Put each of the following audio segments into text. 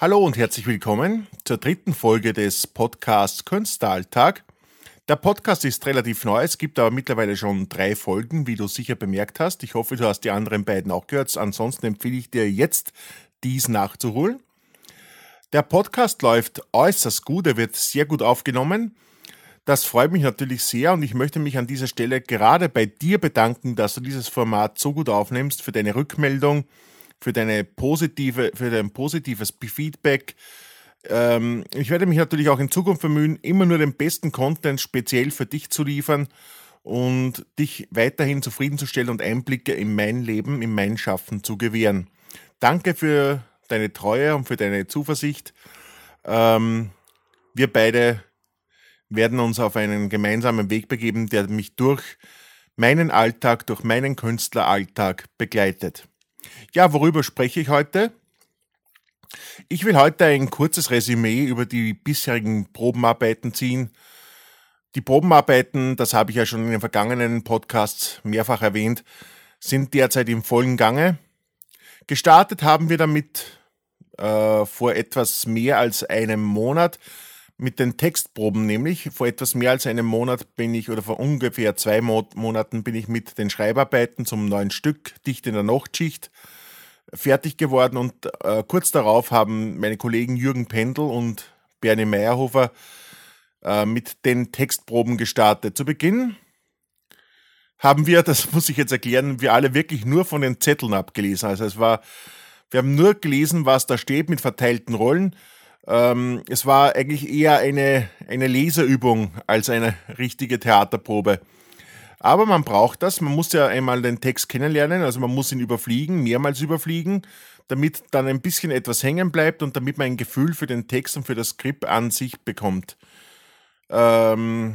Hallo und herzlich willkommen zur dritten Folge des Podcasts Künstleralltag. Der Podcast ist relativ neu, es gibt aber mittlerweile schon drei Folgen, wie du sicher bemerkt hast. Ich hoffe, du hast die anderen beiden auch gehört. Ansonsten empfehle ich dir jetzt, dies nachzuholen. Der Podcast läuft äußerst gut, er wird sehr gut aufgenommen. Das freut mich natürlich sehr und ich möchte mich an dieser Stelle gerade bei dir bedanken, dass du dieses Format so gut aufnimmst, für deine Rückmeldung, für deine positive, für dein positives Feedback. Ähm, ich werde mich natürlich auch in Zukunft bemühen, immer nur den besten Content speziell für dich zu liefern und dich weiterhin zufriedenzustellen und Einblicke in mein Leben, in mein Schaffen zu gewähren. Danke für deine Treue und für deine Zuversicht. Ähm, wir beide werden uns auf einen gemeinsamen Weg begeben, der mich durch meinen Alltag, durch meinen Künstleralltag begleitet. Ja, worüber spreche ich heute? Ich will heute ein kurzes Resümee über die bisherigen Probenarbeiten ziehen. Die Probenarbeiten, das habe ich ja schon in den vergangenen Podcasts mehrfach erwähnt, sind derzeit im vollen Gange. Gestartet haben wir damit äh, vor etwas mehr als einem Monat mit den Textproben nämlich. Vor etwas mehr als einem Monat bin ich, oder vor ungefähr zwei Mo Monaten bin ich mit den Schreibarbeiten zum neuen Stück Dicht in der Nachtschicht fertig geworden und äh, kurz darauf haben meine Kollegen Jürgen Pendel und Bernie Meyerhofer äh, mit den Textproben gestartet. Zu Beginn haben wir, das muss ich jetzt erklären, wir alle wirklich nur von den Zetteln abgelesen. Also es war, wir haben nur gelesen, was da steht mit verteilten Rollen. Ähm, es war eigentlich eher eine, eine Leserübung als eine richtige Theaterprobe. Aber man braucht das, man muss ja einmal den Text kennenlernen, also man muss ihn überfliegen, mehrmals überfliegen, damit dann ein bisschen etwas hängen bleibt und damit man ein Gefühl für den Text und für das Skript an sich bekommt. Ähm,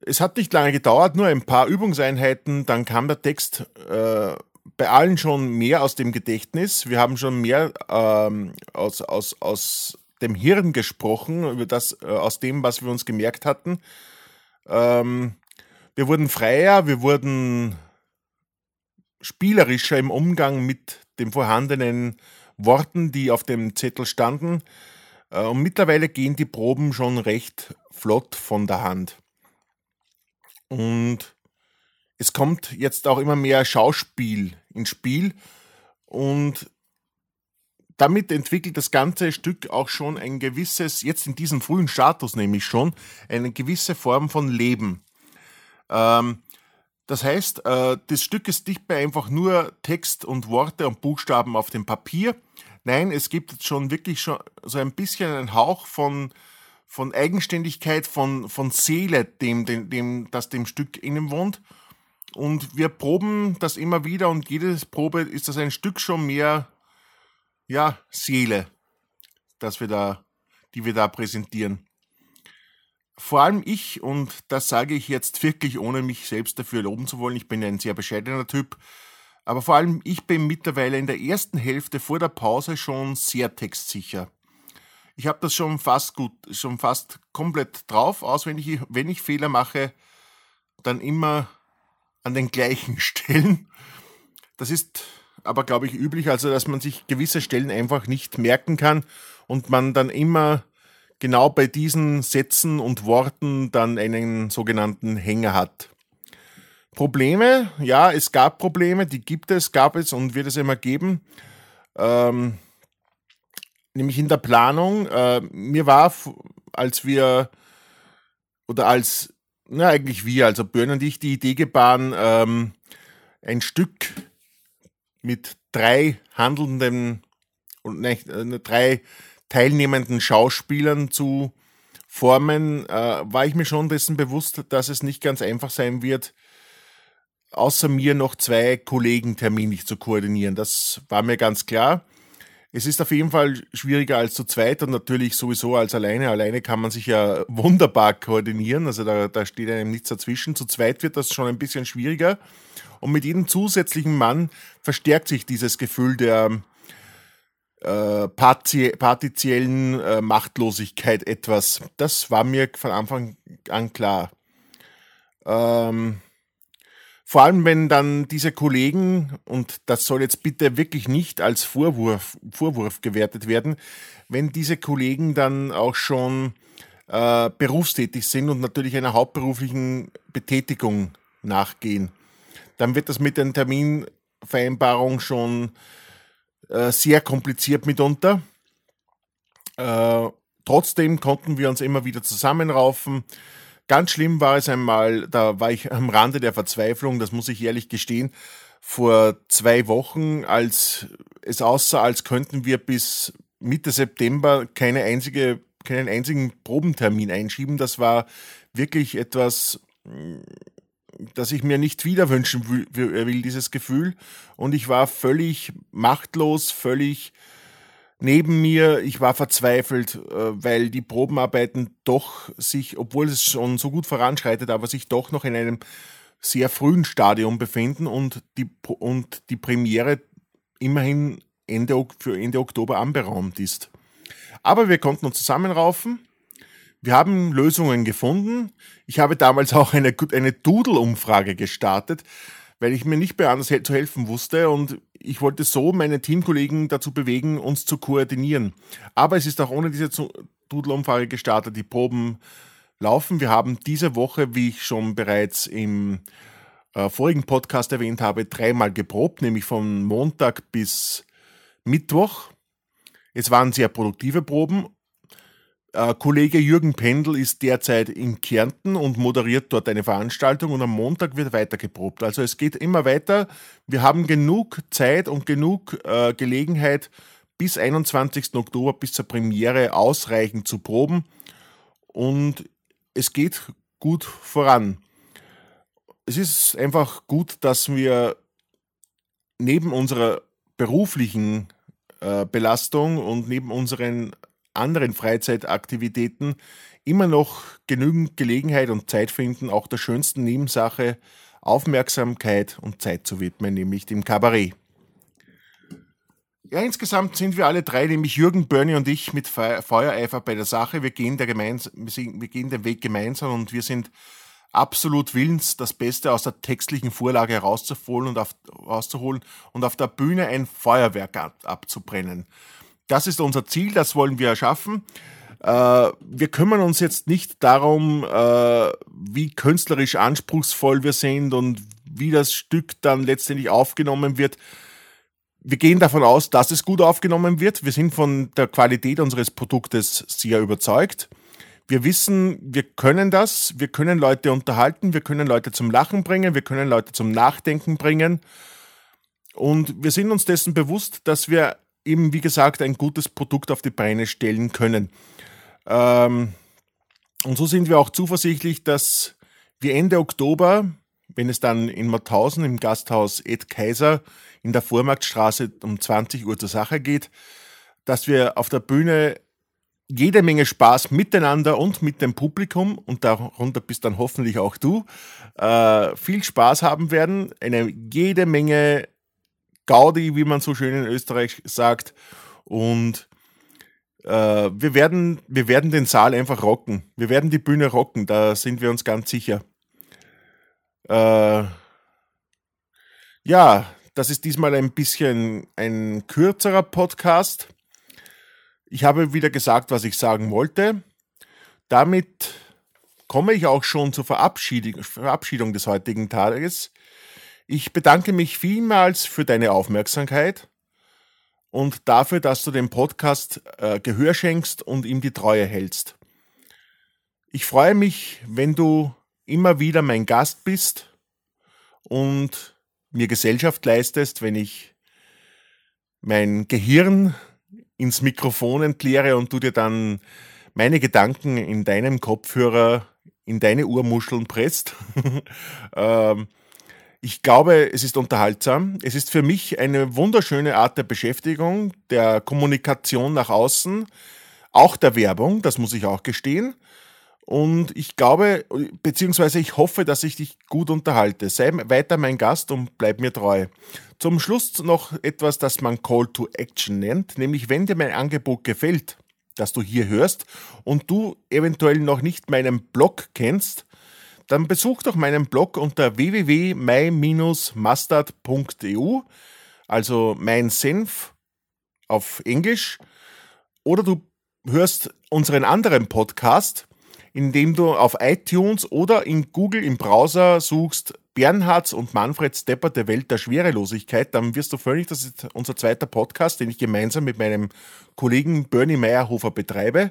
es hat nicht lange gedauert, nur ein paar Übungseinheiten, dann kam der Text äh, bei allen schon mehr aus dem Gedächtnis. Wir haben schon mehr ähm, aus, aus, aus dem Hirn gesprochen, über das, äh, aus dem, was wir uns gemerkt hatten. Ähm, wir wurden freier, wir wurden spielerischer im Umgang mit den vorhandenen Worten, die auf dem Zettel standen. Äh, und mittlerweile gehen die Proben schon recht flott von der Hand. Und es kommt jetzt auch immer mehr Schauspiel ins Spiel und damit entwickelt das ganze Stück auch schon ein gewisses, jetzt in diesem frühen Status nämlich schon, eine gewisse Form von Leben. Ähm, das heißt, äh, das Stück ist nicht mehr einfach nur Text und Worte und Buchstaben auf dem Papier. Nein, es gibt jetzt schon wirklich schon so ein bisschen einen Hauch von, von Eigenständigkeit, von, von Seele, dem, dem, dem, das dem Stück innen wohnt. Und wir proben das immer wieder und jede Probe ist das ein Stück schon mehr, ja, Seele, das wir da, die wir da präsentieren. Vor allem ich, und das sage ich jetzt wirklich, ohne mich selbst dafür loben zu wollen, ich bin ein sehr bescheidener Typ, aber vor allem ich bin mittlerweile in der ersten Hälfte vor der Pause schon sehr textsicher. Ich habe das schon fast gut, schon fast komplett drauf, auswendig, wenn ich Fehler mache, dann immer an den gleichen Stellen. Das ist aber, glaube ich, üblich, also dass man sich gewisse Stellen einfach nicht merken kann und man dann immer genau bei diesen Sätzen und Worten dann einen sogenannten Hänger hat. Probleme, ja, es gab Probleme, die gibt es, gab es und wird es immer geben. Ähm, nämlich in der Planung. Äh, mir war, als wir oder als na, eigentlich wir, also Björn und ich, die Idee gebahren, ähm, ein Stück mit drei handelnden und äh, drei teilnehmenden Schauspielern zu formen, äh, war ich mir schon dessen bewusst, dass es nicht ganz einfach sein wird, außer mir noch zwei Kollegen terminlich zu koordinieren. Das war mir ganz klar. Es ist auf jeden Fall schwieriger als zu zweit und natürlich sowieso als alleine. Alleine kann man sich ja wunderbar koordinieren, also da, da steht einem nichts dazwischen. Zu zweit wird das schon ein bisschen schwieriger und mit jedem zusätzlichen Mann verstärkt sich dieses Gefühl der äh, partiziellen äh, Machtlosigkeit etwas. Das war mir von Anfang an klar. Ähm, Vor allem, wenn dann diese Kollegen, und das soll jetzt bitte wirklich nicht als Vorwurf, Vorwurf gewertet werden, wenn diese Kollegen dann auch schon äh, berufstätig sind und natürlich einer hauptberuflichen Betätigung nachgehen, dann wird das mit den Terminvereinbarungen schon äh, sehr kompliziert mitunter. Äh, trotzdem konnten wir uns immer wieder zusammenraufen. Ganz schlimm war es einmal, da war ich am Rande der Verzweiflung, das muss ich ehrlich gestehen, vor zwei Wochen, als es aussah, als könnten wir bis Mitte September keine einzige, keinen einzigen Probentermin einschieben. Das war wirklich etwas, das ich mir nicht wieder wünschen will, dieses Gefühl. Und ich war völlig machtlos, völlig neben mir. Ich war verzweifelt, äh, weil die Probenarbeiten doch sich, obwohl es schon so gut voranschreitet, aber sich doch noch in einem sehr frühen Stadium befinden und die, und die Premiere immerhin Ende, für Ende Oktober anberaumt ist. Aber wir konnten uns zusammenraufen wir haben Lösungen gefunden. Ich habe damals auch eine, eine Doodle-Umfrage gestartet, weil ich mir nicht mehr anders zu helfen wusste und ich wollte so meine Teamkollegen dazu bewegen, uns zu koordinieren. Aber es ist auch ohne diese Doodle-Umfrage gestartet. Die Proben laufen. Wir haben diese Woche, wie ich schon bereits im äh, vorigen Podcast erwähnt habe, dreimal geprobt, nämlich von Montag bis Mittwoch. Es waren sehr produktive Proben Kollege Jürgen Pendel ist derzeit in Kärnten und moderiert dort eine Veranstaltung und am Montag wird weiter geprobt. Also es geht immer weiter. Wir haben genug Zeit und genug äh, Gelegenheit, bis 21. Oktober, bis zur Premiere ausreichend zu proben. Und es geht gut voran. Es ist einfach gut, dass wir neben unserer beruflichen äh, Belastung und neben unseren anderen Freizeitaktivitäten immer noch genügend Gelegenheit und Zeit finden, auch der schönsten Nebensache Aufmerksamkeit und Zeit zu widmen, nämlich dem Kabarett. Ja, insgesamt sind wir alle drei, nämlich Jürgen, Bernie und ich, mit Feuereifer bei der Sache. Wir gehen, der gemeins wir gehen den Weg gemeinsam und wir sind absolut willens, das Beste aus der textlichen Vorlage herauszuholen und auf, rauszuholen und auf der Bühne ein Feuerwerk ab, abzubrennen. Das ist unser Ziel, das wollen wir erschaffen. Äh, wir kümmern uns jetzt nicht darum, äh, wie künstlerisch anspruchsvoll wir sind und wie das Stück dann letztendlich aufgenommen wird. Wir gehen davon aus, dass es gut aufgenommen wird. Wir sind von der Qualität unseres Produktes sehr überzeugt. Wir wissen, wir können das. Wir können Leute unterhalten. Wir können Leute zum Lachen bringen. Wir können Leute zum Nachdenken bringen. Und wir sind uns dessen bewusst, dass wir eben, wie gesagt, ein gutes Produkt auf die Beine stellen können. Ähm, und so sind wir auch zuversichtlich, dass wir Ende Oktober, wenn es dann in Mauthausen im Gasthaus Ed Kaiser in der Vormarktstraße um 20 Uhr zur Sache geht, dass wir auf der Bühne jede Menge Spaß miteinander und mit dem Publikum und darunter bist dann hoffentlich auch du, äh, viel Spaß haben werden, eine jede Menge Gaudi, wie man so schön in Österreich sagt. Und äh, wir, werden, wir werden den Saal einfach rocken. Wir werden die Bühne rocken, da sind wir uns ganz sicher. Äh, ja, das ist diesmal ein bisschen ein kürzerer Podcast. Ich habe wieder gesagt, was ich sagen wollte. Damit komme ich auch schon zur Verabschiedung, Verabschiedung des heutigen Tages. Ich bedanke mich vielmals für deine Aufmerksamkeit und dafür, dass du dem Podcast äh, Gehör schenkst und ihm die Treue hältst. Ich freue mich, wenn du immer wieder mein Gast bist und mir Gesellschaft leistest, wenn ich mein Gehirn ins Mikrofon entleere und du dir dann meine Gedanken in deinem Kopfhörer in deine Ohrmuscheln presst. ähm, ich glaube, es ist unterhaltsam. Es ist für mich eine wunderschöne Art der Beschäftigung, der Kommunikation nach außen, auch der Werbung, das muss ich auch gestehen. Und ich glaube, beziehungsweise ich hoffe, dass ich dich gut unterhalte. Sei weiter mein Gast und bleib mir treu. Zum Schluss noch etwas, das man Call to Action nennt, nämlich wenn dir mein Angebot gefällt, das du hier hörst und du eventuell noch nicht meinen Blog kennst, dann besuch doch meinen Blog unter www.my-mustard.eu, also mein Senf auf Englisch, oder du hörst unseren anderen Podcast, indem du auf iTunes oder in Google im Browser suchst Bernhards und Manfred Stepper der Welt der Schwerelosigkeit, dann wirst du völlig, das ist unser zweiter Podcast, den ich gemeinsam mit meinem Kollegen Bernie Meyerhofer betreibe.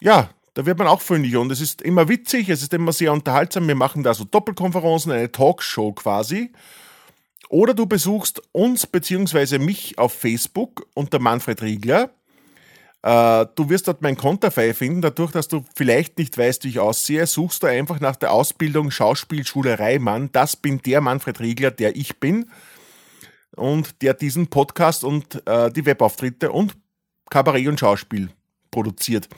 Ja, da wird man auch fündig und es ist immer witzig, es ist immer sehr unterhaltsam. Wir machen da so Doppelkonferenzen, eine Talkshow quasi. Oder du besuchst uns bzw. mich auf Facebook unter Manfred Riegler. Äh, du wirst dort mein Konterfei finden. Dadurch, dass du vielleicht nicht weißt, wie ich aussehe, suchst du einfach nach der Ausbildung Schauspielschule Reimann. Das bin der Manfred Riegler, der ich bin. Und der diesen Podcast und äh, die Webauftritte und Kabarett und Schauspiel produziert.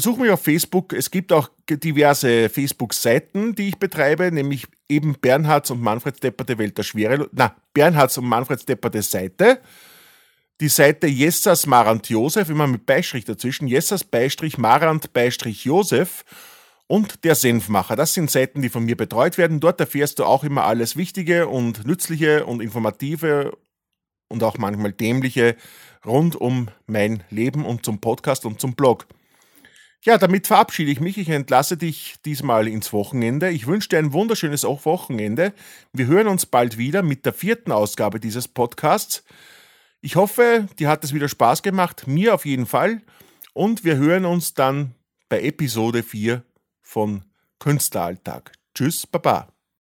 Besuch mich auf Facebook. Es gibt auch diverse Facebook-Seiten, die ich betreibe, nämlich eben Bernhards und Manfred Stepper der Welt der Schwere. Na, Bernhards und Manfred Stepper der Seite. Die Seite Jessas Marant Josef, immer mit Beistrich dazwischen. Jessas Beistrich Marant Beistrich Josef und der Senfmacher. Das sind Seiten, die von mir betreut werden. Dort erfährst du auch immer alles Wichtige und Nützliche und Informative und auch manchmal Dämliche rund um mein Leben und zum Podcast und zum Blog. Ja, damit verabschiede ich mich. Ich entlasse dich diesmal ins Wochenende. Ich wünsche dir ein wunderschönes Wochenende. Wir hören uns bald wieder mit der vierten Ausgabe dieses Podcasts. Ich hoffe, dir hat es wieder Spaß gemacht. Mir auf jeden Fall. Und wir hören uns dann bei Episode 4 von Künstleralltag. Tschüss, Baba.